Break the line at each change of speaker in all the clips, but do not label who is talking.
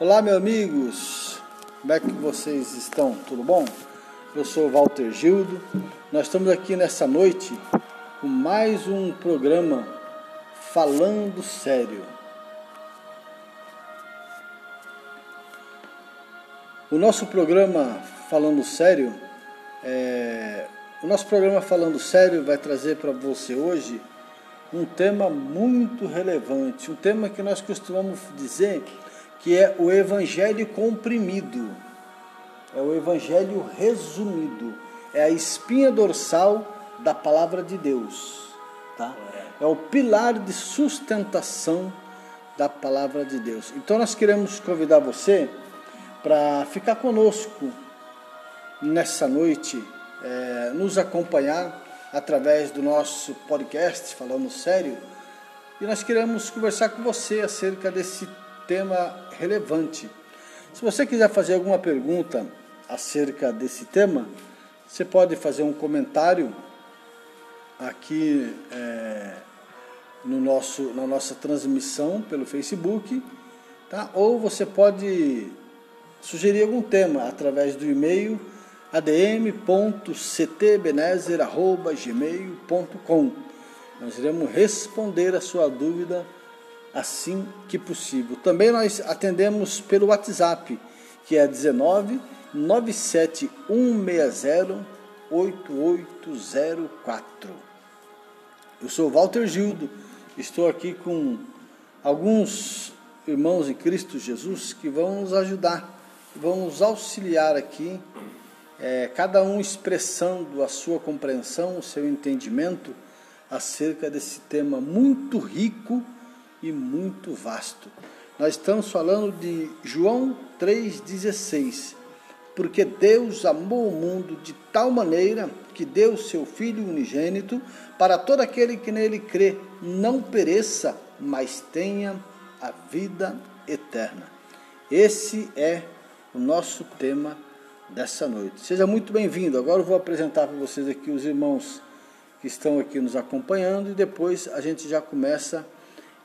Olá, meus amigos, como é que vocês estão? Tudo bom? Eu sou Walter Gildo, nós estamos aqui nessa noite com mais um programa Falando Sério. O nosso programa Falando Sério, é... o nosso programa Falando Sério vai trazer para você hoje um tema muito relevante, um tema que nós costumamos dizer que é o Evangelho comprimido, é o Evangelho resumido, é a espinha dorsal da palavra de Deus, tá? É o pilar de sustentação da palavra de Deus. Então nós queremos convidar você para ficar conosco nessa noite, é, nos acompanhar através do nosso podcast Falando Sério, e nós queremos conversar com você acerca desse tema relevante. Se você quiser fazer alguma pergunta acerca desse tema, você pode fazer um comentário aqui é, no nosso, na nossa transmissão pelo Facebook, tá? ou você pode sugerir algum tema através do e-mail adm.ctbenezer.gmail.com Nós iremos responder a sua dúvida assim que possível. Também nós atendemos pelo WhatsApp, que é 19 97160 8804. Eu sou Walter Gildo, estou aqui com alguns irmãos em Cristo Jesus que vão nos ajudar, vão nos auxiliar aqui é, cada um expressando a sua compreensão, o seu entendimento acerca desse tema muito rico e muito vasto. Nós estamos falando de João 3,16. Porque Deus amou o mundo de tal maneira que deu seu Filho unigênito para todo aquele que nele crê, não pereça, mas tenha a vida eterna. Esse é o nosso tema dessa noite. Seja muito bem-vindo. Agora eu vou apresentar para vocês aqui os irmãos que estão aqui nos acompanhando e depois a gente já começa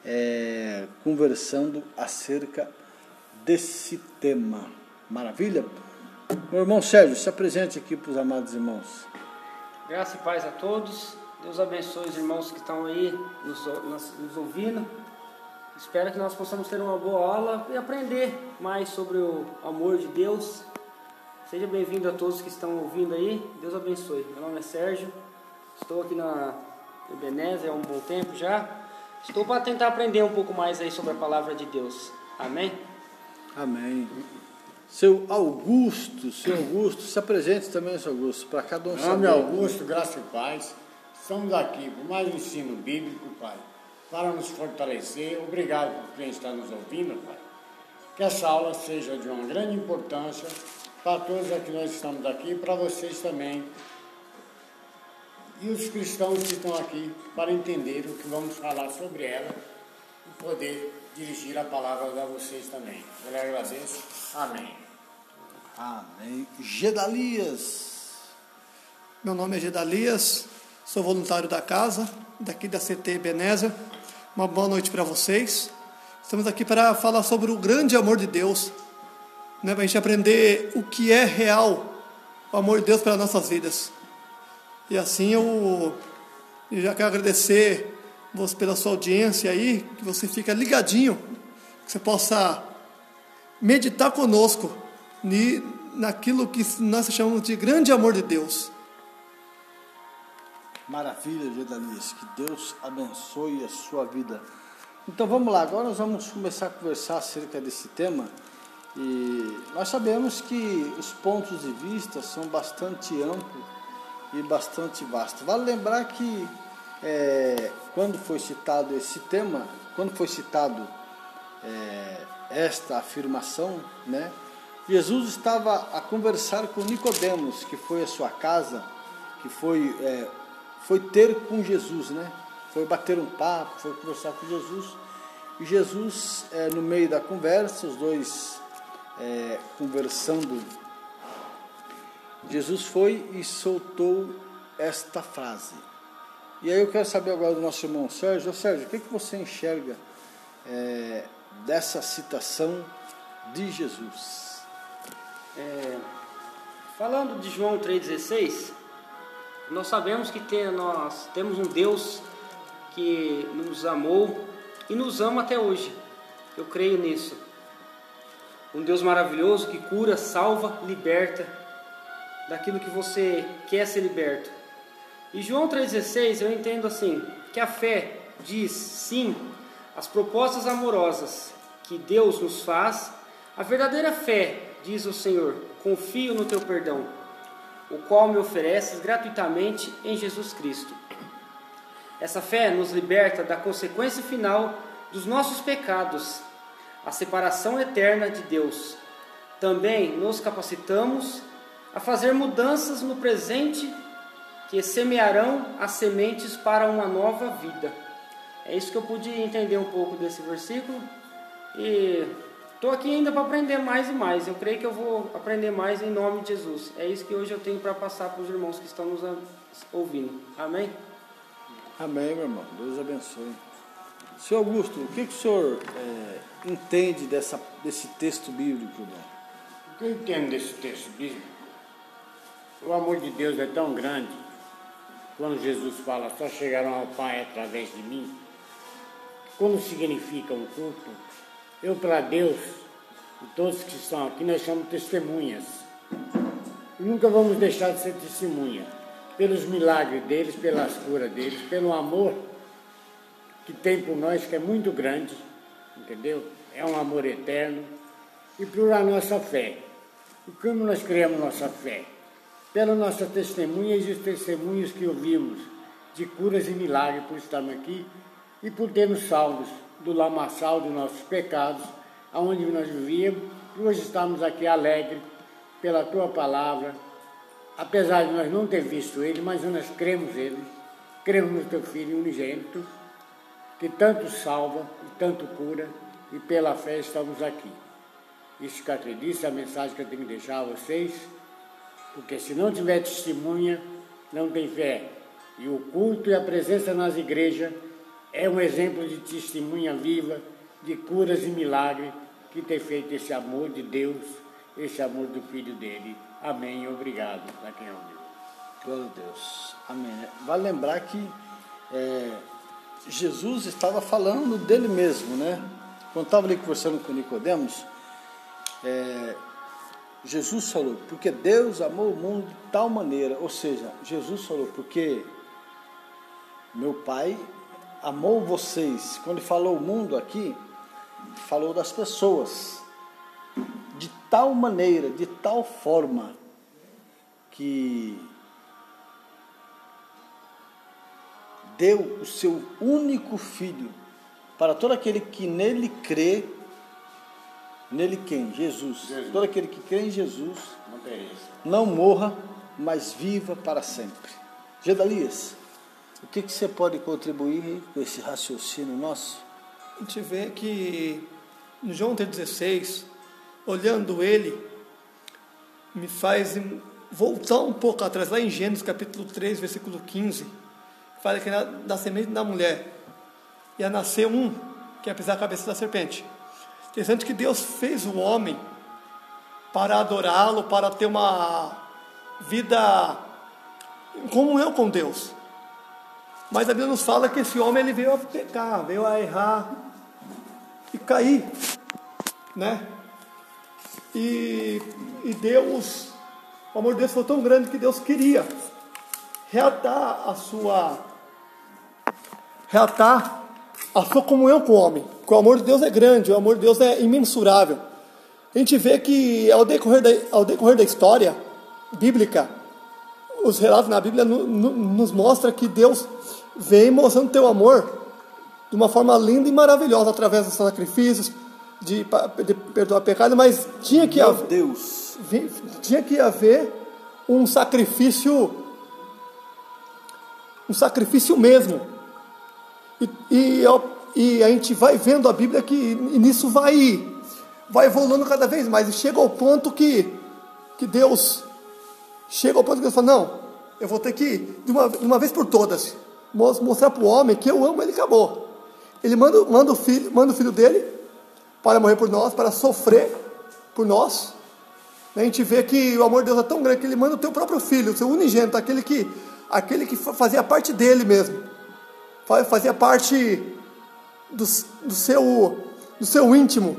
é, conversando acerca desse tema. Maravilha? Meu irmão Sérgio, se apresente aqui para os amados irmãos.
Graça e paz a todos. Deus abençoe os irmãos que estão aí nos, nos, nos ouvindo. Espero que nós possamos ter uma boa aula e aprender mais sobre o amor de Deus Seja bem-vindo a todos que estão ouvindo aí. Deus abençoe. Meu nome é Sérgio. Estou aqui na Ebenezer há um bom tempo já. Estou para tentar aprender um pouco mais aí sobre a palavra de Deus. Amém?
Amém. Seu Augusto, seu Augusto, se apresente também, seu Augusto, para cada um
nome Augusto, graça e paz. Estamos aqui por mais um ensino bíblico, Pai, para nos fortalecer. Obrigado por quem está nos ouvindo, Pai. Que essa aula seja de uma grande importância para todos aqui nós estamos aqui e para vocês também. E os cristãos que estão aqui para entender o que vamos falar sobre ela e poder dirigir a palavra a vocês também. Eu lhe agradeço. Amém.
Amém. Gedalias.
Meu nome é Gedalias, sou voluntário da casa, daqui da CT Benézer. Uma boa noite para vocês. Estamos aqui para falar sobre o grande amor de Deus né, para a gente aprender o que é real o amor de Deus pelas nossas vidas. E assim eu, eu já quero agradecer você pela sua audiência aí, que você fica ligadinho, que você possa meditar conosco naquilo que nós chamamos de grande amor de Deus.
Maravilha, Gedalias, que Deus abençoe a sua vida. Então vamos lá, agora nós vamos começar a conversar acerca desse tema. E nós sabemos que os pontos de vista são bastante amplos e bastante vastos. Vale lembrar que é, quando foi citado esse tema, quando foi citado é, esta afirmação, né, Jesus estava a conversar com Nicodemos, que foi à sua casa, que foi, é, foi ter com Jesus, né? Foi bater um papo, foi conversar com Jesus. E Jesus, é, no meio da conversa, os dois é, conversando, Jesus foi e soltou esta frase. E aí eu quero saber agora do nosso irmão Sérgio. Sérgio, o que, é que você enxerga é, dessa citação de Jesus.
É, falando de João 3,16, nós sabemos que tem, nós temos um Deus que nos amou e nos ama até hoje. Eu creio nisso. Um Deus maravilhoso que cura, salva, liberta daquilo que você quer ser liberto. E João 3,16 eu entendo assim: que a fé diz sim às propostas amorosas que Deus nos faz. A verdadeira fé, diz o Senhor, confio no teu perdão, o qual me ofereces gratuitamente em Jesus Cristo. Essa fé nos liberta da consequência final dos nossos pecados, a separação eterna de Deus. Também nos capacitamos a fazer mudanças no presente que semearão as sementes para uma nova vida. É isso que eu pude entender um pouco desse versículo e estou aqui ainda para aprender mais e mais. Eu creio que eu vou aprender mais em nome de Jesus. É isso que hoje eu tenho para passar para os irmãos que estão nos ouvindo. Amém?
Amém, meu irmão. Deus abençoe. Senhor Augusto, o que, que o senhor é, entende dessa, desse texto bíblico, irmão?
O que eu entendo desse texto bíblico? O amor de Deus é tão grande, quando Jesus fala, só chegarão ao Pai através de mim, como significa um culto, eu para Deus, e todos que estão aqui, nós chamamos testemunhas. E nunca vamos deixar de ser testemunha, pelos milagres deles, pelas curas deles, pelo amor que tem por nós, que é muito grande, entendeu? É um amor eterno, e por a nossa fé. E como nós criamos nossa fé? Pelas nossas testemunhas e os testemunhos que ouvimos de curas e milagres por estarmos aqui e por termos salvos do lamaçal dos nossos pecados, aonde nós vivíamos, e hoje estamos aqui alegres pela tua palavra, apesar de nós não ter visto ele, mas nós cremos nele, cremos no teu Filho unigênito, que tanto salva e tanto cura, e pela fé estamos aqui. Isso que acredito, a mensagem que eu tenho que deixar a vocês, porque se não tiver testemunha, não tem fé. E o culto e a presença nas igrejas é um exemplo de testemunha viva, de curas e milagres, que tem feito esse amor de Deus, esse amor do Filho dele. Amém. Obrigado. Para quem ouviu.
Glória a Deus. Amém. Vale lembrar que é, Jesus estava falando dele mesmo, né? Quando estava ali conversando com Nicodemos, é, Jesus falou, porque Deus amou o mundo de tal maneira, ou seja, Jesus falou, porque meu Pai amou vocês. Quando ele falou o mundo aqui, falou das pessoas, de tal maneira, de tal forma, que deu o seu único filho para todo aquele que nele crê. Nele quem? Jesus.
Jesus.
Todo aquele que crê em Jesus
Não
não morra, mas viva para sempre. Gedalias, o que, que você pode contribuir com esse raciocínio nosso?
A gente vê que em João 3,16, olhando ele, me faz voltar um pouco atrás, lá em Gênesis capítulo 3, versículo 15, fala que na- da semente da mulher ia nascer um que ia pisar a cabeça da serpente. Interessante que Deus fez o homem para adorá-lo, para ter uma vida em comunhão com Deus. Mas a Bíblia nos fala que esse homem ele veio a pecar, veio a errar e cair, né? E, e Deus, o amor de Deus foi tão grande que Deus queria reatar a sua reatar a sua comunhão com o homem. Porque o amor de Deus é grande, o amor de Deus é imensurável. A gente vê que ao decorrer da, ao decorrer da história bíblica, os relatos na Bíblia no- no- nos mostra que Deus vem mostrando teu amor de uma forma linda e maravilhosa através dos sacrifícios, de, de perdoar pecado, mas tinha que
Meu
haver,
Deus,
tinha que haver um sacrifício, um sacrifício mesmo. E, e, e a gente vai vendo a Bíblia que nisso vai, vai evoluindo cada vez mais. E chega ao ponto que, que Deus chega ao ponto que Deus fala, não, eu vou ter que, de uma, de uma vez por todas, mos- mostrar para o homem que eu amo ele acabou. Ele manda, manda, o filho, manda o filho dele para morrer por nós, para sofrer, por nós. A gente vê que o amor de Deus é tão grande que ele manda o teu próprio filho, o seu unigênito, aquele que, aquele que fazia parte dele mesmo, fazia parte do, do, seu, do seu íntimo,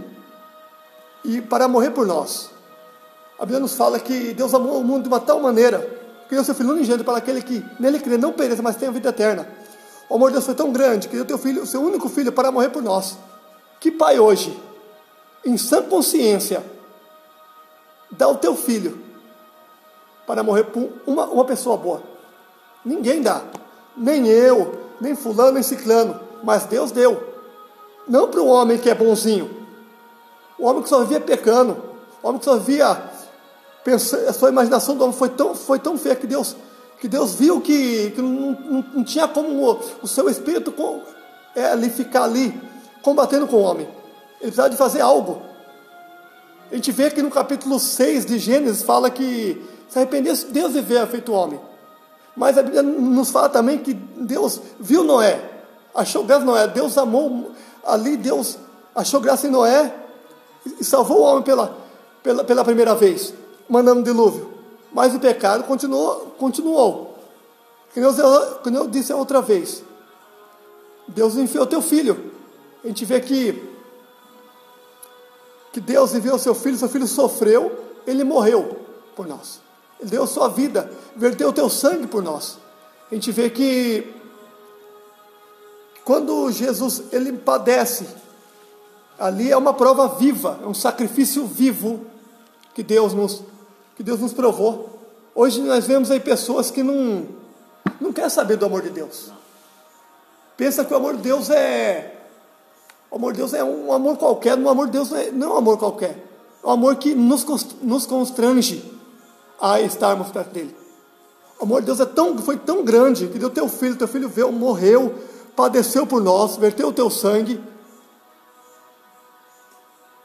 e para morrer por nós. A Bíblia nos fala que Deus amou o mundo de uma tal maneira que deu seu filho unigênito para aquele que nele crê não pereça, mas tenha vida eterna. O amor de Deus foi tão grande que deu teu filho, o seu único filho, para morrer por nós. Que pai hoje, em sã consciência, dá o teu filho para morrer por uma, uma pessoa boa? Ninguém dá. Nem eu, nem fulano, nem ciclano. Mas Deus deu. Não para o homem que é bonzinho. O homem que só vivia pecando. O homem que só via. Pensa, a sua imaginação do homem foi tão, foi tão feia que Deus, que Deus viu que, que não, não, não tinha como o, o seu espírito com, é, ali ficar ali combatendo com o homem. Ele precisava de fazer algo. A gente vê que no capítulo 6 de Gênesis fala que se arrependesse, Deus viver feito homem. Mas a Bíblia nos fala também que Deus viu Noé, achou graça em Noé, Deus amou ali, Deus achou graça em Noé e salvou o homem pela, pela, pela primeira vez, mandando um dilúvio. Mas o pecado continuou. continuou. Como eu disse outra vez, Deus enviou teu filho. A gente vê que que Deus enviou seu filho, seu filho sofreu, ele morreu por nós. Deu sua vida, verteu o teu sangue por nós. A gente vê que quando Jesus ele padece, ali é uma prova viva, é um sacrifício vivo que Deus nos que Deus nos provou. Hoje nós vemos aí pessoas que não não quer saber do amor de Deus. Pensa que o amor de Deus é o amor de Deus é um amor qualquer, o amor de Deus não é, não é um amor qualquer. É um amor que nos, nos constrange a estarmos perto dele. O amor de Deus é tão, foi tão grande que deu teu filho, teu filho veio, morreu, padeceu por nós, verteu o teu sangue.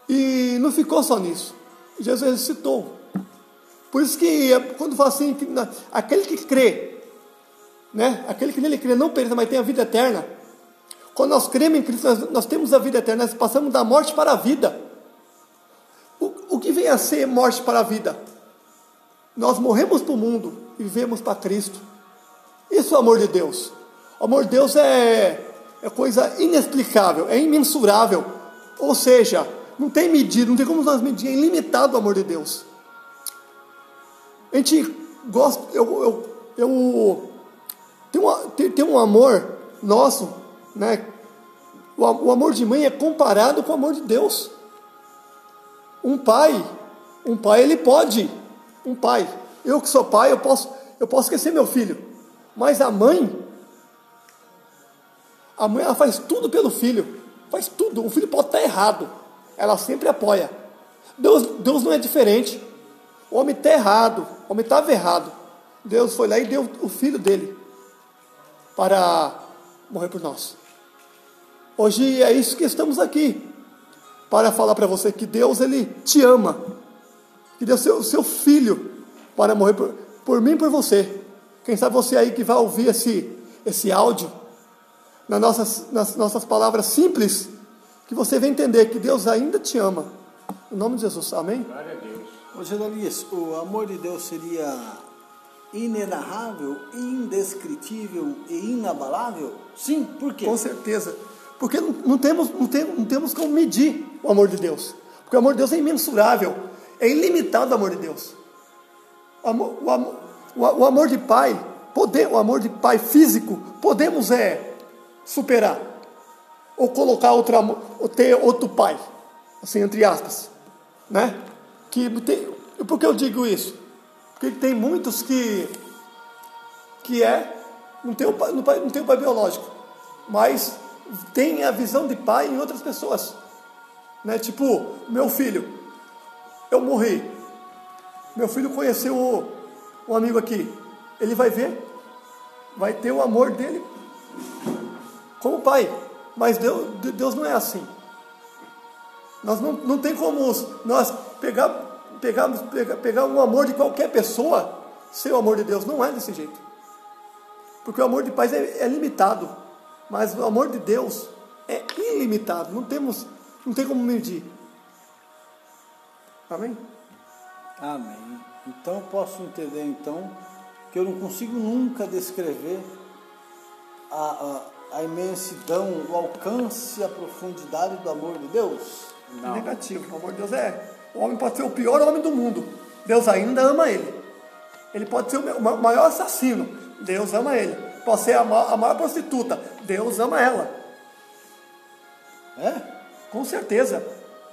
E não ficou só nisso. Jesus ressuscitou. Por isso que é, quando fala assim, que, aquele que crê, né? aquele que nele crê não pereça, mas tem a vida eterna, quando nós cremos em Cristo, nós, nós temos a vida eterna, nós passamos da morte para a vida. O, o que vem a ser morte para a vida? Nós morremos para o mundo e vivemos para Cristo. Isso é o amor de Deus. O amor de Deus é, é coisa inexplicável, é imensurável. Ou seja, não tem medida, não tem como nós medir, é ilimitado o amor de Deus. A gente gosta, eu, eu, eu tem, uma, tem, tem um amor nosso né? O, o amor de mãe é comparado com o amor de Deus. Um pai, um pai ele pode, um pai. Eu que sou pai, eu posso, eu posso esquecer meu filho. Mas a mãe, a mãe ela faz tudo pelo filho, faz tudo. O filho pode estar errado, ela sempre apoia. Deus, Deus não é diferente. O homem está errado, o homem estava errado. Deus foi lá e deu o filho dele para morrer por nós. Hoje é isso que estamos aqui para falar para você que Deus ele te ama, que deu seu seu filho para morrer por, por mim e por você. Quem sabe você aí que vai ouvir esse esse áudio nas nossas nas nossas palavras simples, que você vai entender que Deus ainda te ama. Em nome de Jesus, amém?
Glória a Deus.
Ô, o amor de Deus seria inenarrável, indescritível e inabalável? Sim, por quê?
Com certeza. Porque não, não, temos, não, tem, não temos como medir o amor de Deus. Porque o amor de Deus é imensurável, é ilimitado o amor de Deus. O amor, o amor, o amor de pai, poder, o amor de pai físico, podemos é superar. Ou colocar outro amor, ou ter outro pai, assim, entre aspas. Né? Que tem, por que eu digo isso? Porque tem muitos que, que é, não tem, o pai, não tem o pai biológico, mas tem a visão de pai em outras pessoas. Né? Tipo, meu filho, eu morri. Meu filho conheceu o, um amigo aqui. Ele vai ver, vai ter o amor dele como pai. Mas Deus, Deus não é assim. Nós não, não tem como nós pegar, pegar, pegar, pegar um amor de qualquer pessoa ser o amor de Deus. Não é desse jeito. Porque o amor de pai é, é limitado. Mas o amor de Deus é ilimitado, não temos, não tem como medir. Amém?
Amém. Então eu posso entender então que eu não consigo nunca descrever a, a, a imensidão, o alcance a profundidade do amor de Deus.
Não.
Negativo. O amor de Deus é. O homem pode ser o pior homem do mundo. Deus ainda ama ele. Ele pode ser o ma- maior assassino. Deus ama ele. Pode ser a ma- a maior prostituta. Deus ama ela.
É?
Com certeza.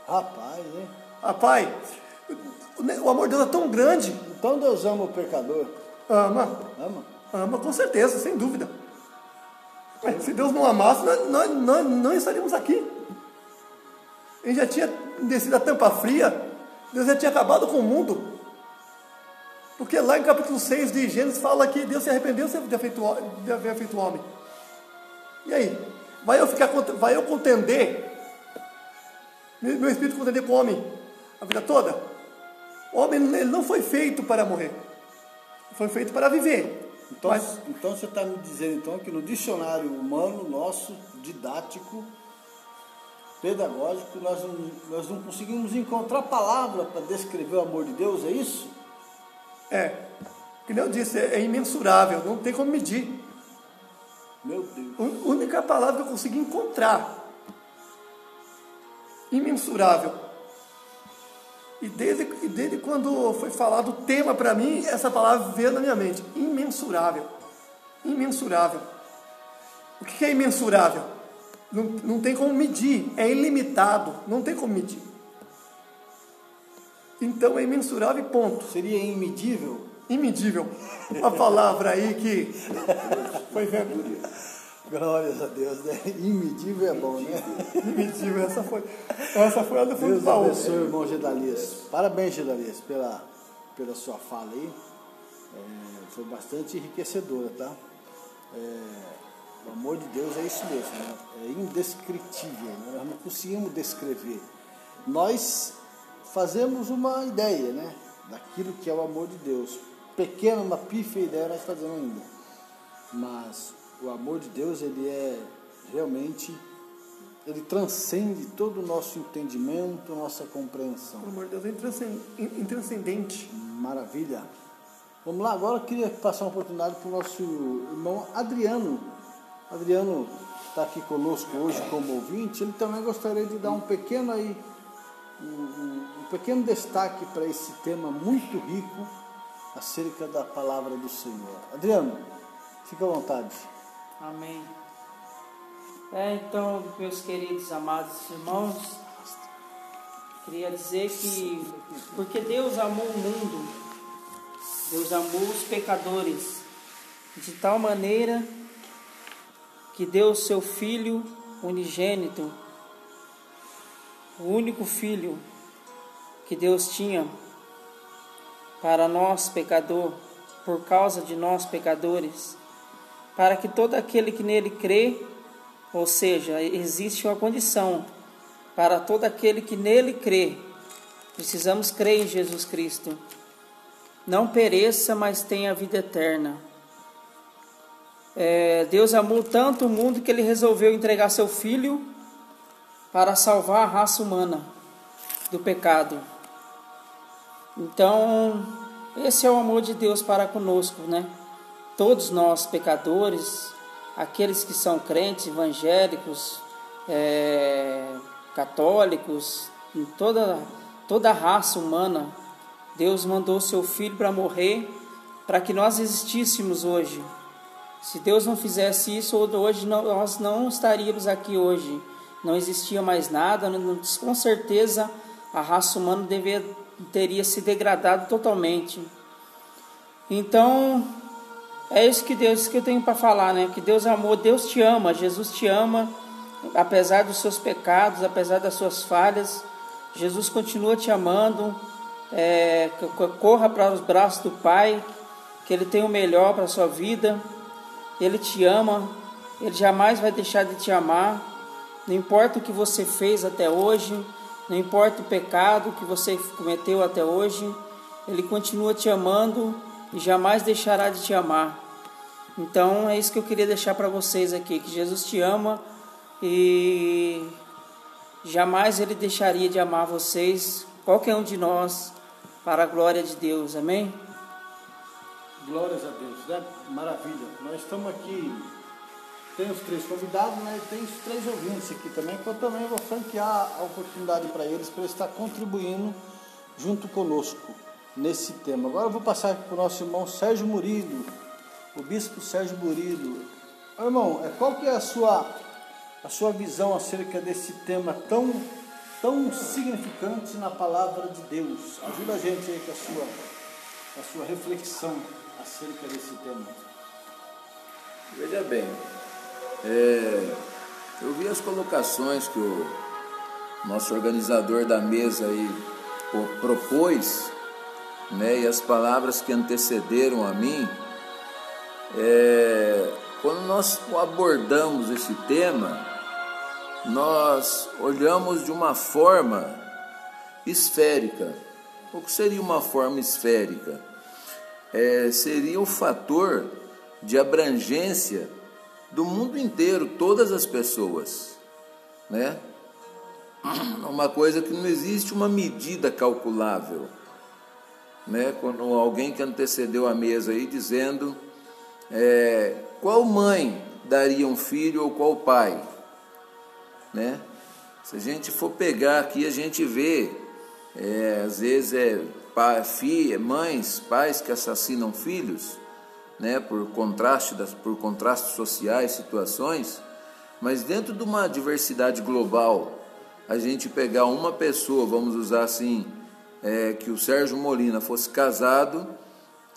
Rapaz, hein?
Rapaz, o, o amor de Deus é tão grande.
Então Deus ama o pecador.
Ama.
Ama?
Ama com certeza, sem dúvida. Mas se Deus não amasse, nós, nós, não estaríamos aqui. Ele já tinha descido a tampa fria, Deus já tinha acabado com o mundo. Porque lá em capítulo 6 de Gênesis fala que Deus se arrependeu de ter feito, de haver feito o homem. E aí? Vai eu, ficar, vai eu contender? Meu espírito contender com o homem a vida toda? O homem ele não foi feito para morrer. Foi feito para viver.
Então,
Mas
então você está me dizendo então que no dicionário humano nosso, didático, pedagógico, nós não, nós não conseguimos encontrar palavra para descrever o amor de Deus, é isso?
É, que eu disse, é imensurável, não tem como medir.
Meu Deus.
A única palavra que eu consegui encontrar, imensurável. E desde, e desde quando foi falado o tema para mim, essa palavra veio na minha mente, imensurável. Imensurável. O que é imensurável? Não, não tem como medir, é ilimitado, não tem como medir. Então é imensurável e ponto.
Seria imedível?
Imedível. Uma palavra aí que foi vendo.
Glórias a Deus, né? Imedível é bom, né?
Imedível, essa foi, essa foi a do fundo do
Deus abençoe irmão Gedalias. Parabéns, Gedalias, pela, pela sua fala aí. É, foi bastante enriquecedora, tá? É, o amor de Deus é isso mesmo, né? é indescritível, né? nós não conseguimos descrever. Nós fazemos uma ideia, né? Daquilo que é o amor de Deus. Pequena, uma pífia ideia nós fazemos ainda. Mas o amor de Deus, ele é realmente ele transcende todo o nosso entendimento, nossa compreensão.
Pelo amor de Deus, é intranscen- in- intranscendente.
Maravilha. Vamos lá, agora eu queria passar uma oportunidade para o nosso irmão Adriano. Adriano está aqui conosco hoje como ouvinte. Ele também gostaria de dar um pequeno aí, um, um- um pequeno destaque para esse tema muito rico acerca da palavra do Senhor. Adriano, fica à vontade.
Amém. É, então, meus queridos amados irmãos, queria dizer que porque Deus amou o mundo, Deus amou os pecadores de tal maneira que deu seu filho unigênito, o único filho que Deus tinha para nós pecador, por causa de nós pecadores, para que todo aquele que nele crê, ou seja, existe uma condição para todo aquele que nele crê, precisamos crer em Jesus Cristo, não pereça, mas tenha vida eterna. É, Deus amou tanto o mundo que ele resolveu entregar seu filho para salvar a raça humana do pecado. Então, esse é o amor de Deus para conosco, né? Todos nós pecadores, aqueles que são crentes, evangélicos, é, católicos, em toda, toda a raça humana, Deus mandou seu Filho para morrer para que nós existíssemos hoje. Se Deus não fizesse isso, hoje não, nós não estaríamos aqui hoje. Não existia mais nada, com certeza a raça humana devia, teria se degradado totalmente. Então, é isso que Deus isso que eu tenho para falar, né? Que Deus amou, Deus te ama, Jesus te ama, apesar dos seus pecados, apesar das suas falhas, Jesus continua te amando. É, corra para os braços do Pai, que Ele tem o melhor para a sua vida. Ele te ama, Ele jamais vai deixar de te amar. Não importa o que você fez até hoje, não importa o pecado que você cometeu até hoje, Ele continua te amando e jamais deixará de te amar. Então é isso que eu queria deixar para vocês aqui, que Jesus te ama e jamais Ele deixaria de amar vocês qualquer um de nós, para a glória de Deus. Amém?
Glórias a Deus, né? Maravilha. Nós estamos aqui, tem os três convidados, né? Tem os três ouvintes aqui também, que eu também vou franquear a oportunidade para eles, para eles estar contribuindo junto conosco nesse tema. Agora eu vou passar para o nosso irmão Sérgio Murilo, o bispo Sérgio Murilo. Irmão, é, qual que é a sua, a sua visão acerca desse tema tão, tão significante na palavra de Deus? Ajuda a gente aí com a sua, a sua reflexão acerca desse tema.
Veja bem, é, eu vi as colocações que o nosso organizador da mesa aí propôs, né, e as palavras que antecederam a mim, é, quando nós abordamos esse tema, nós olhamos de uma forma esférica. O que seria uma forma esférica? É, seria o fator de abrangência do mundo inteiro, todas as pessoas, né? Uma coisa que não existe uma medida calculável, né? Quando alguém que antecedeu a mesa aí dizendo é, qual mãe daria um filho ou qual pai? Né? Se a gente for pegar aqui, a gente vê, é, às vezes, é, pai, filha, mães, pais que assassinam filhos, né, por, contraste das, por contrastes sociais, situações, mas dentro de uma diversidade global, a gente pegar uma pessoa, vamos usar assim, é, que o Sérgio Molina fosse casado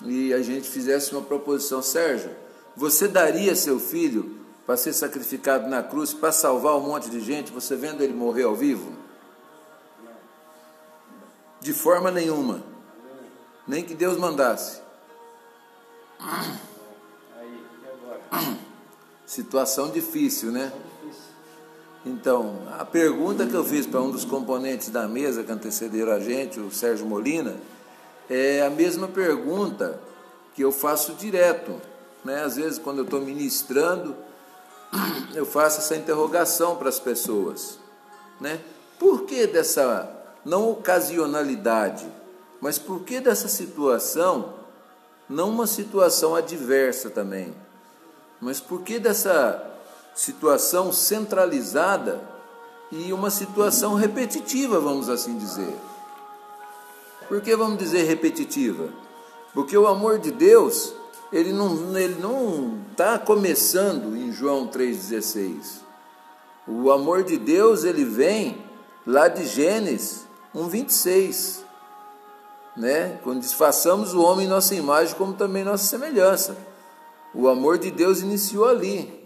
e a gente fizesse uma proposição, Sérgio, você daria seu filho para ser sacrificado na cruz para salvar um monte de gente, você vendo ele morrer ao vivo? De forma nenhuma. Nem que Deus mandasse. Situação difícil, né? Então, a pergunta que eu fiz para um dos componentes da mesa que antecederam a gente, o Sérgio Molina, é a mesma pergunta que eu faço direto. Né? Às vezes, quando eu estou ministrando, eu faço essa interrogação para as pessoas. Né? Por que dessa, não ocasionalidade, mas por que dessa situação, não uma situação adversa também, mas por que dessa situação centralizada e uma situação repetitiva, vamos assim dizer? Por que vamos dizer repetitiva? Porque o amor de Deus, ele não ele não está começando em João 3,16. O amor de Deus, ele vem lá de Gênesis 1,26. Né? Quando disfarçamos o homem em nossa imagem, como também nossa semelhança. O amor de Deus iniciou ali.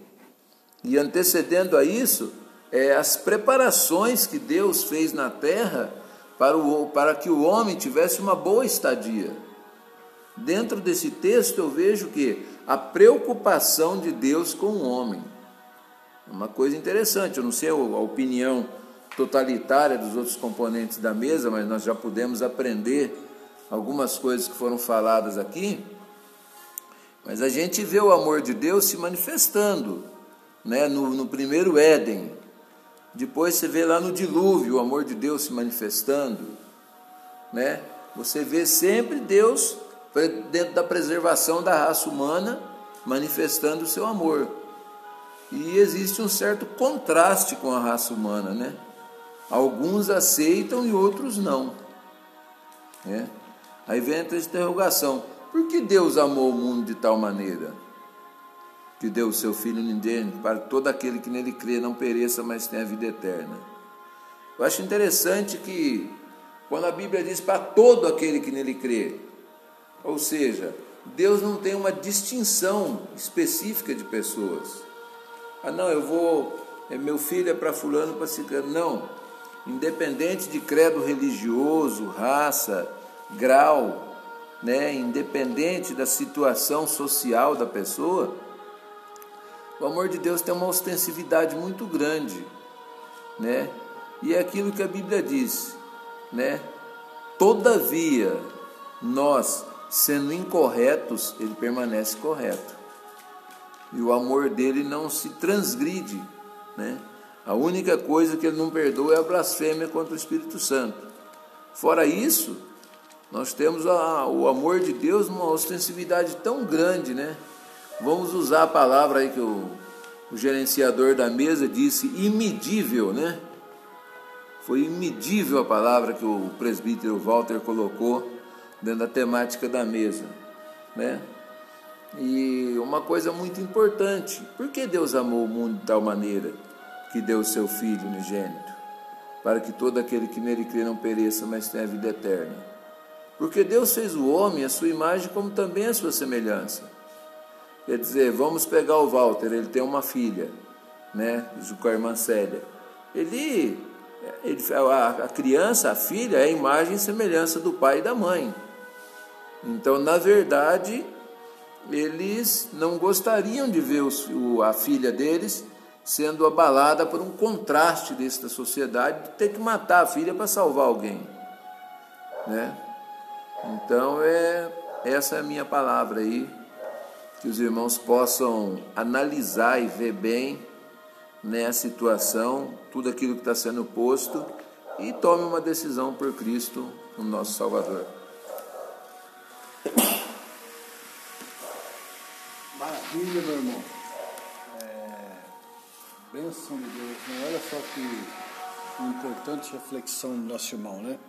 E antecedendo a isso, é as preparações que Deus fez na terra para, o, para que o homem tivesse uma boa estadia. Dentro desse texto eu vejo que a preocupação de Deus com o homem. É uma coisa interessante, eu não sei a opinião totalitária dos outros componentes da mesa, mas nós já pudemos aprender algumas coisas que foram faladas aqui. Mas a gente vê o amor de Deus se manifestando né, no, no primeiro Éden, depois você vê lá no dilúvio o amor de Deus se manifestando, né? Você vê sempre Deus dentro da preservação da raça humana manifestando o seu amor. E existe um certo contraste com a raça humana, né? Alguns aceitam e outros não. Né? Aí vem a interrogação: por que Deus amou o mundo de tal maneira? Que deu o seu Filho unigênito para todo aquele que nele crê não pereça, mas tenha vida eterna. Eu acho interessante que quando a Bíblia diz para todo aquele que nele crê, ou seja, Deus não tem uma distinção específica de pessoas. Ah, não, eu vou, é, meu filho é para fulano, para ciclano. Não, independente de credo religioso, raça, grau, né, independente da situação social da pessoa, o amor de Deus tem uma ostensividade muito grande, né? E é aquilo que a Bíblia diz, né? Todavia, nós, sendo incorretos, ele permanece correto. E o amor dele não se transgride, né? A única coisa que ele não perdoa é a blasfêmia contra o Espírito Santo. Fora isso, nós temos a, o amor de Deus numa ostensividade tão grande, né? Vamos usar a palavra aí que o, o gerenciador da mesa disse, imedível, né? Foi imedível a palavra que o presbítero Walter colocou dentro da temática da mesa, né? E uma coisa muito importante, por que Deus amou o mundo de tal maneira que deu o seu Filho unigênito, para que todo aquele que nele crê não pereça, mas tenha a vida eterna? Porque Deus fez o homem a sua imagem como também a sua semelhança. Quer dizer, vamos pegar o Walter, ele tem uma filha, né, com a irmã Célia. Ele, ele a, a criança, a filha, é a imagem e semelhança do pai e da mãe. Então, na verdade, eles não gostariam de ver os, o, a filha deles sendo abalada por um contraste desta sociedade de ter que matar a filha para salvar alguém, né? Então é essa é a minha palavra aí que os irmãos possam analisar e ver bem né, a situação, tudo aquilo que está sendo posto e tome uma decisão por Cristo, o nosso Salvador.
Maravilha, meu irmão. É, bênção de Deus. Né? Olha só que importante reflexão do nosso irmão, né?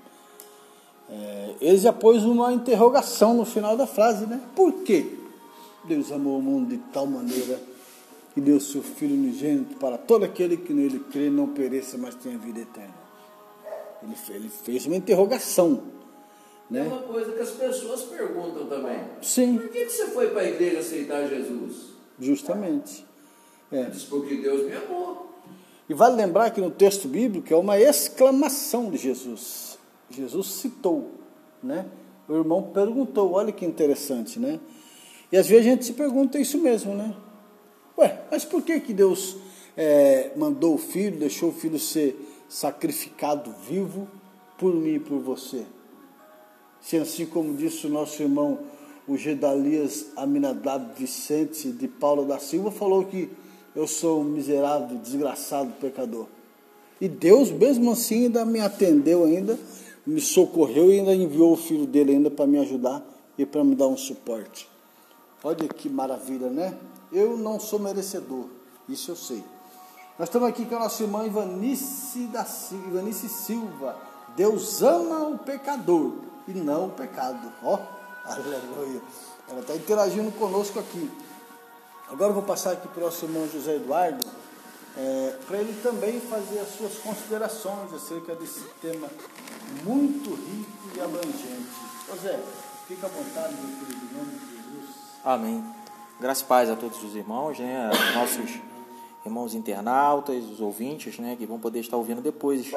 É, ele já pôs uma interrogação no final da frase, né? Por quê? Deus amou o mundo de tal maneira que deu seu Filho unigênito para todo aquele que nele crê não pereça, mas tenha vida eterna. Ele, ele fez uma interrogação. Né?
É uma coisa que as pessoas perguntam também.
Sim.
Por que, que você foi para a igreja aceitar Jesus?
Justamente. É.
Diz porque Deus me amou.
E vale lembrar que no texto bíblico é uma exclamação de Jesus. Jesus citou, né? O irmão perguntou, olha que interessante, né? E às vezes a gente se pergunta isso mesmo, né? Ué, mas por que, que Deus é, mandou o filho, deixou o filho ser sacrificado vivo por mim e por você? Se assim como disse o nosso irmão, o Gedalias Aminadab Vicente de Paula da Silva, falou que eu sou um miserável, desgraçado pecador. E Deus, mesmo assim, ainda me atendeu ainda, me socorreu e ainda enviou o filho dele ainda para me ajudar e para me dar um suporte. Olha que maravilha, né? Eu não sou merecedor, isso eu sei. Nós estamos aqui com a nossa irmã Ivanice, da, Ivanice Silva. Deus ama o pecador e não o pecado. Ó, oh, aleluia. Ela está interagindo conosco aqui. Agora eu vou passar aqui para o nosso irmão José Eduardo, é, para ele também fazer as suas considerações acerca desse tema muito rico e abrangente. José, fica à vontade, meu querido, em nome de.
Amém. Graças e paz a todos os irmãos, né, nossos irmãos internautas, os ouvintes, né, que vão poder estar ouvindo depois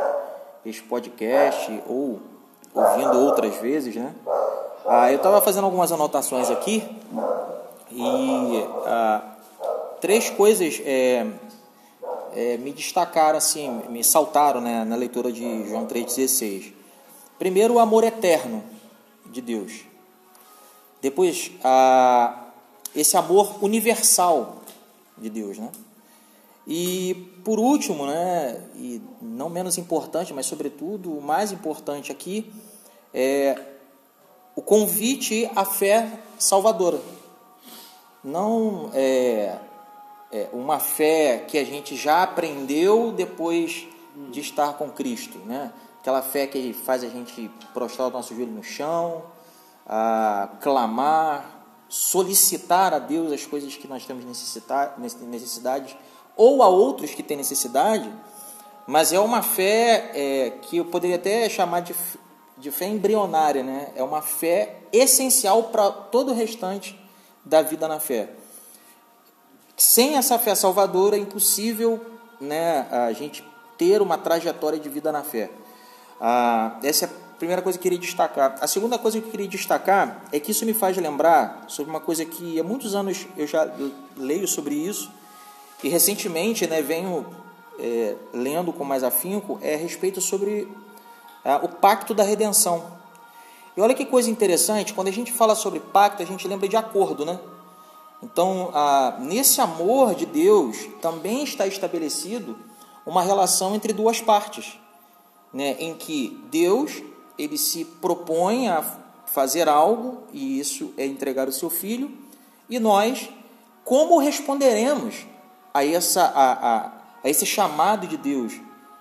este podcast ou ouvindo outras vezes, né. Ah, eu estava fazendo algumas anotações aqui e ah, três coisas é, é, me destacaram, assim, me saltaram né, na leitura de João 3,16. Primeiro, o amor eterno de Deus. Depois, a, esse amor universal de Deus, né? E por último, né, e não menos importante, mas sobretudo o mais importante aqui, é o convite à fé salvadora. Não é, é uma fé que a gente já aprendeu depois de estar com Cristo, né? Aquela fé que faz a gente prostrar o nosso joelho no chão, a clamar, solicitar a Deus as coisas que nós temos necessidade, ou a outros que têm necessidade, mas é uma fé é, que eu poderia até chamar de, de fé embrionária, né? é uma fé essencial para todo o restante da vida na fé. Sem essa fé salvadora é impossível né, a gente ter uma trajetória de vida na fé. Ah, essa é primeira coisa que eu queria destacar. A segunda coisa que eu queria destacar é que isso me faz lembrar sobre uma coisa que há muitos anos eu já leio sobre isso e recentemente né, venho é, lendo com mais afinco é a respeito sobre ah, o pacto da redenção. E olha que coisa interessante, quando a gente fala sobre pacto, a gente lembra de acordo, né? Então, ah, nesse amor de Deus também está estabelecido uma relação entre duas partes, né, em que Deus ele se propõe a fazer algo, e isso é entregar o seu filho, e nós, como responderemos a, essa, a, a, a esse chamado de Deus,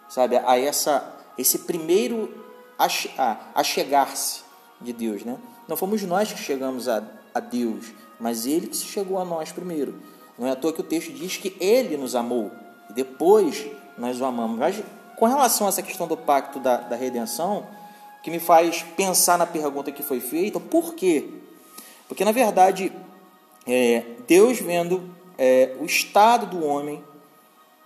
sabe, a essa, esse primeiro a, a, a chegar-se de Deus, né? Não fomos nós que chegamos a, a Deus, mas Ele que se chegou a nós primeiro. Não é à toa que o texto diz que Ele nos amou e depois nós o amamos. Mas com relação a essa questão do pacto da, da redenção, que me faz pensar na pergunta que foi feita, por quê? Porque na verdade, é, Deus vendo é, o estado do homem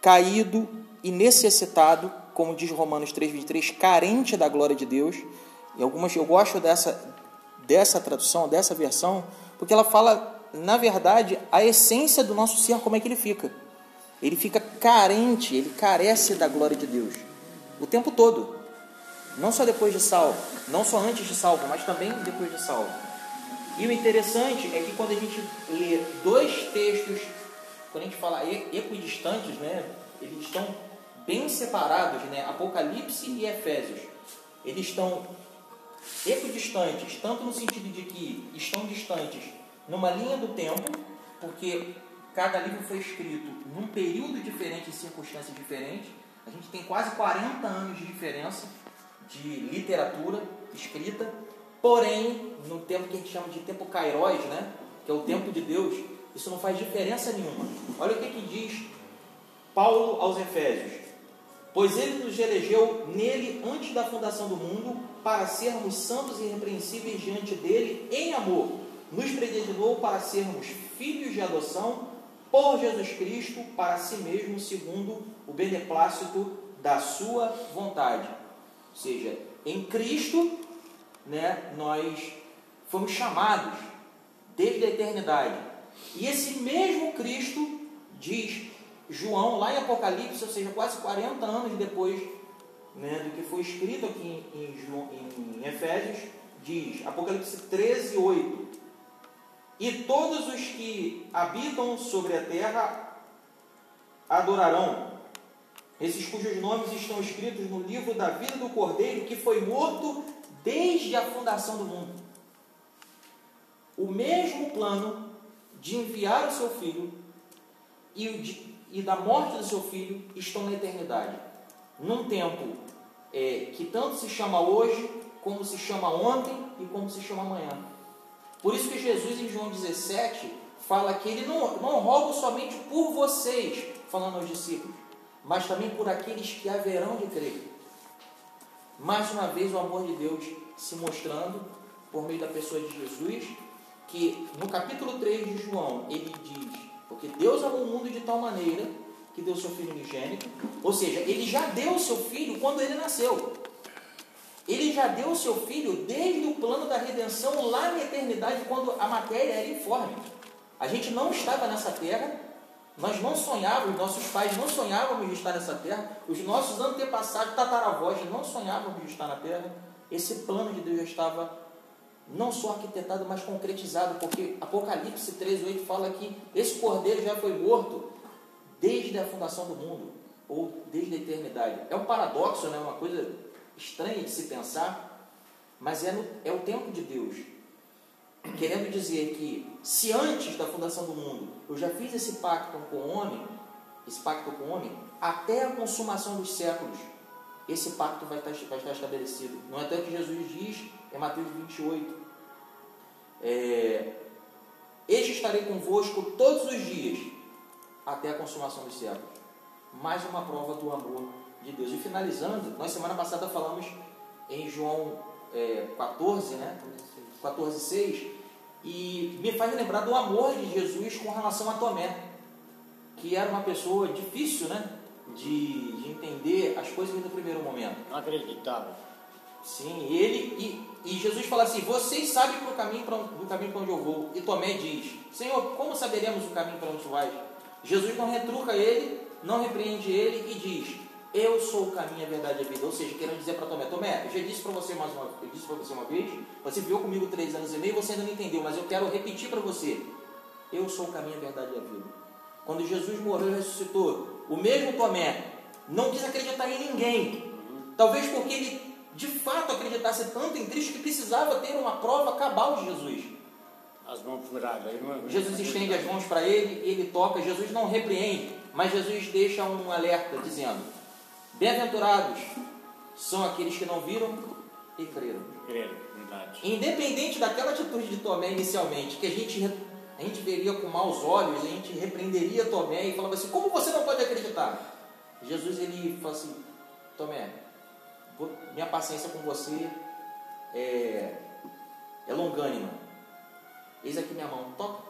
caído e necessitado, como diz Romanos 3,23, carente da glória de Deus. E algumas eu gosto dessa, dessa tradução, dessa versão, porque ela fala, na verdade, a essência do nosso ser, como é que ele fica. Ele fica carente, ele carece da glória de Deus. O tempo todo. Não só depois de salvo, não só antes de salvo, mas também depois de salvo. E o interessante é que quando a gente lê dois textos, quando a gente fala equidistantes, né, eles estão bem separados, né, Apocalipse e Efésios. Eles estão equidistantes, tanto no sentido de que estão distantes numa linha do tempo, porque cada livro foi escrito num período diferente, em circunstâncias diferentes. A gente tem quase 40 anos de diferença de literatura escrita, porém, no tempo que a gente chama de tempo kairos, né, que é o tempo de Deus, isso não faz diferença nenhuma. Olha o que, que diz Paulo aos Efésios. Pois ele nos elegeu nele antes da fundação do mundo para sermos santos e irrepreensíveis diante dele em amor. Nos predestinou para sermos filhos de adoção por Jesus Cristo para si mesmo, segundo o beneplácito da sua vontade. Ou seja, em Cristo, né, nós fomos chamados desde a eternidade. E esse mesmo Cristo, diz João, lá em Apocalipse, ou seja, quase 40 anos depois né, do que foi escrito aqui em, em, em Efésios, diz, Apocalipse 13, 8: E todos os que habitam sobre a terra adorarão, esses cujos nomes estão escritos no livro da vida do Cordeiro, que foi morto desde a fundação do mundo. O mesmo plano de enviar o seu filho e, de, e da morte do seu filho estão na eternidade num tempo é, que tanto se chama hoje, como se chama ontem e como se chama amanhã. Por isso que Jesus, em João 17, fala que ele não, não roga somente por vocês, falando aos discípulos, mas também por aqueles que haverão de crer. Mais uma vez, o amor de Deus se mostrando por meio da pessoa de Jesus, que no capítulo 3 de João, ele diz: Porque Deus amou o mundo de tal maneira que deu seu filho unigênito, ou seja, ele já deu o seu filho quando ele nasceu. Ele já deu o seu filho desde o plano da redenção lá na eternidade, quando a matéria era informe. A gente não estava nessa terra, nós não sonhávamos, nossos pais não sonhávamos de estar nessa terra, os nossos antepassados, tataravós, não sonhávamos de estar na terra. Esse plano de Deus já estava não só arquitetado, mas concretizado, porque Apocalipse 3,8 fala que esse cordeiro já foi morto desde a fundação do mundo, ou desde a eternidade. É um paradoxo, né? uma coisa estranha de se pensar, mas é, no, é o tempo de Deus. Querendo dizer que, se antes da fundação do mundo eu já fiz esse pacto com o homem, esse pacto com o homem, até a consumação dos séculos, esse pacto vai estar, vai estar estabelecido. Não é até o que Jesus diz em Mateus 28. É, Eis estarei convosco todos os dias, até a consumação dos séculos. Mais uma prova do amor de Deus. E finalizando, nós semana passada falamos em João é, 14, né? 14, 6, e me faz lembrar do amor de Jesus com relação a Tomé, que era uma pessoa difícil, né? De, de entender as coisas no primeiro momento.
Não acreditava.
Sim, ele e, e Jesus fala assim: vocês sabem pro caminho para do caminho para onde eu vou. E Tomé diz: Senhor, como saberemos o caminho para onde tu vais? Jesus não retruca ele, não repreende ele e diz: Eu sou o caminho, a verdade e a vida. Ou seja, querendo dizer para Tomé: Tomé, eu já disse para você mais uma, eu disse para você uma vez, você viveu comigo três anos e meio, você ainda não entendeu, mas eu quero repetir para você: Eu sou o caminho, a verdade e a vida. Quando Jesus morreu e ressuscitou, o mesmo Tomé não quis acreditar em ninguém, talvez porque ele de fato acreditasse tanto em Cristo que precisava ter uma prova cabal de Jesus.
As mãos furadas.
Jesus estende as mãos para ele, ele toca, Jesus não repreende, mas Jesus deixa um alerta dizendo: Bem-aventurados são aqueles que não viram e creram.
Credo, verdade.
Independente daquela atitude de Tomé inicialmente, que a gente, a gente veria com maus olhos, a gente repreenderia Tomé e falava assim: Como você não pode acreditar? Jesus ele fala assim: Tomé, minha paciência com você é, é longânima. Eis aqui minha mão, toca.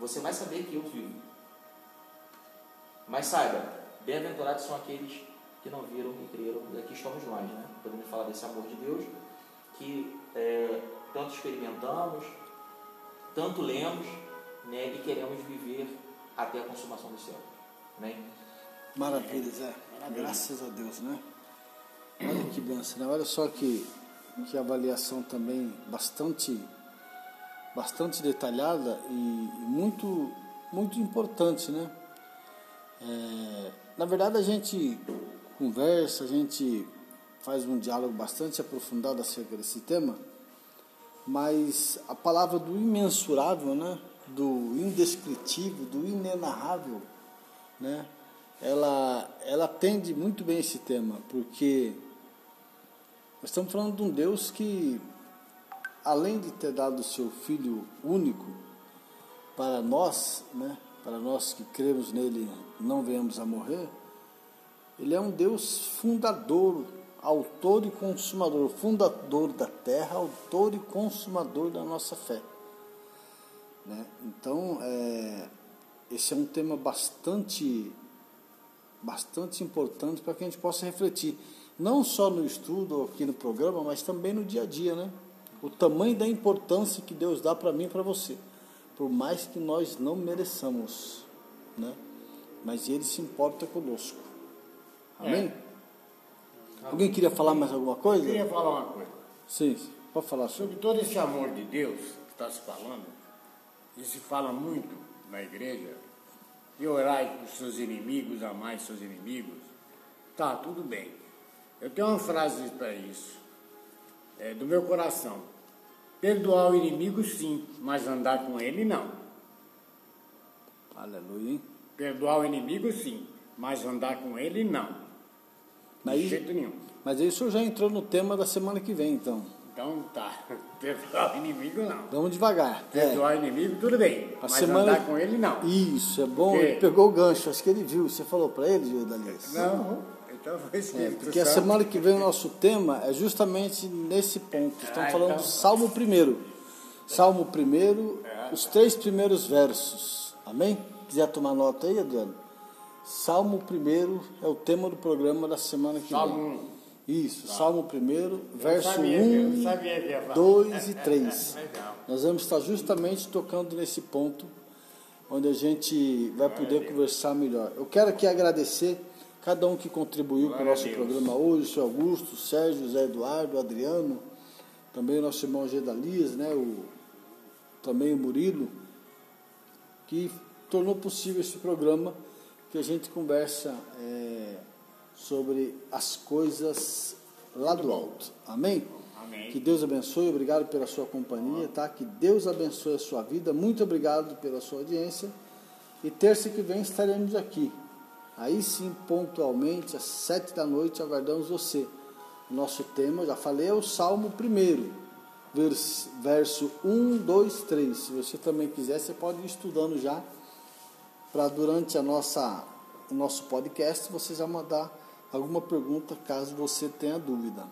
Você vai saber que eu vivo. Mas saiba, bem-aventurados são aqueles que não viram e creram, e aqui estamos nós, né? Podemos falar desse amor de Deus que é, tanto experimentamos, tanto lemos, né? E queremos viver até a consumação do céu. Né?
Maravilha, Zé. Graças a Deus, né? Olha que benção, né? Olha só que, que avaliação também bastante, bastante detalhada e, e muito, muito importante, né? É, na verdade, a gente conversa, a gente faz um diálogo bastante aprofundado acerca desse tema, mas a palavra do imensurável, né? do indescritível, do inenarrável, né? ela, ela atende muito bem esse tema, porque nós estamos falando de um Deus que, além de ter dado o seu Filho único para nós, né, para nós que cremos nele não venhamos a morrer, ele é um Deus fundador, autor e consumador, fundador da terra, autor e consumador da nossa fé. Né? Então, é, esse é um tema bastante, bastante importante para que a gente possa refletir, não só no estudo aqui no programa, mas também no dia a dia, né? O tamanho da importância que Deus dá para mim e para você, por mais que nós não mereçamos, né? Mas Ele se importa conosco. Amém? Alguém queria falar mais alguma coisa?
Eu queria falar uma coisa.
Sim, pode falar sobre.
Sobre todo esse amor de Deus que está se falando, e se fala muito na igreja, e orai por seus inimigos, amai seus inimigos, tá, tudo bem. Eu tenho uma frase para isso, é, do meu coração. Perdoar o inimigo sim, mas andar com ele não.
Aleluia. hein?
Perdoar o inimigo sim, mas andar com ele não. De
Mas,
jeito nenhum.
mas aí o senhor já entrou no tema da semana que vem, então.
Então tá, perdoar o inimigo não.
Vamos devagar. É.
Perdoar o inimigo, tudo bem,
A
mas
semana-
andar com ele não.
Isso, é bom.
Por quê?
Ele pegou o gancho, acho que ele viu. Você falou para ele, Dalias?
Não, então foi
É,
Espírito
porque a semana que vem o nosso tema é justamente nesse ponto. Estamos
Ah,
falando
então.
do Salmo 1. Salmo 1,
É.
os três primeiros versos. Amém? Quiser tomar nota aí, Adriano? Salmo 1 é o tema do programa da semana que
Salmo
vem.
1.
Isso, Salmo 1, verso
sabia que- eu
1,
sabia que ia falar.
2 e 3.
Legal.
Nós vamos estar justamente tocando nesse ponto, onde a gente vai poder conversar melhor. Eu quero aqui agradecer cada um que contribuiu para o
Glória
nosso programa hoje, o seu Augusto, o Sérgio, o Zé Eduardo, o Adriano, também o nosso irmão Gedalias, né, o, também o Murilo, que tornou possível esse programa que a gente conversa é, sobre as coisas lá do alto. Amém?
Amém.
Que Deus abençoe, obrigado pela sua companhia, tá? Que Deus abençoe a sua vida. Muito obrigado pela sua audiência. E terça que vem estaremos aqui. Aí sim, pontualmente, às sete da noite, aguardamos você. Nosso tema, já falei, é o Salmo 1, vers- verso 1, 2, 3. Se você também quiser, você pode ir estudando já, para durante a nossa, o nosso podcast, você já mandar alguma pergunta, caso você tenha dúvida.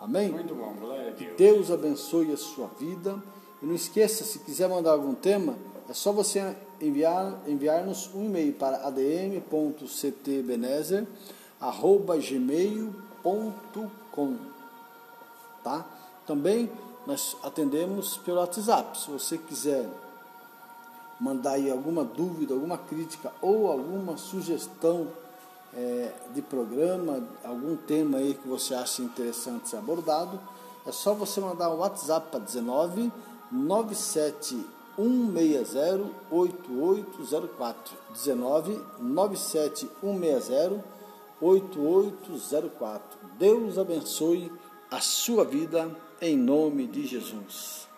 Amém?
Muito bom, glória a Deus.
Deus abençoe a sua vida. E não esqueça, se quiser mandar algum tema, é só você enviar, enviar-nos um e-mail para adm.ctbenezer.gmail.com tá? Também nós atendemos pelo WhatsApp. Se você quiser mandar aí alguma dúvida, alguma crítica ou alguma sugestão é, de programa, algum tema aí que você acha interessante ser abordado, é só você mandar um WhatsApp para 19 97 160 8804 19 97 160 8804 Deus abençoe a sua vida em nome de Jesus.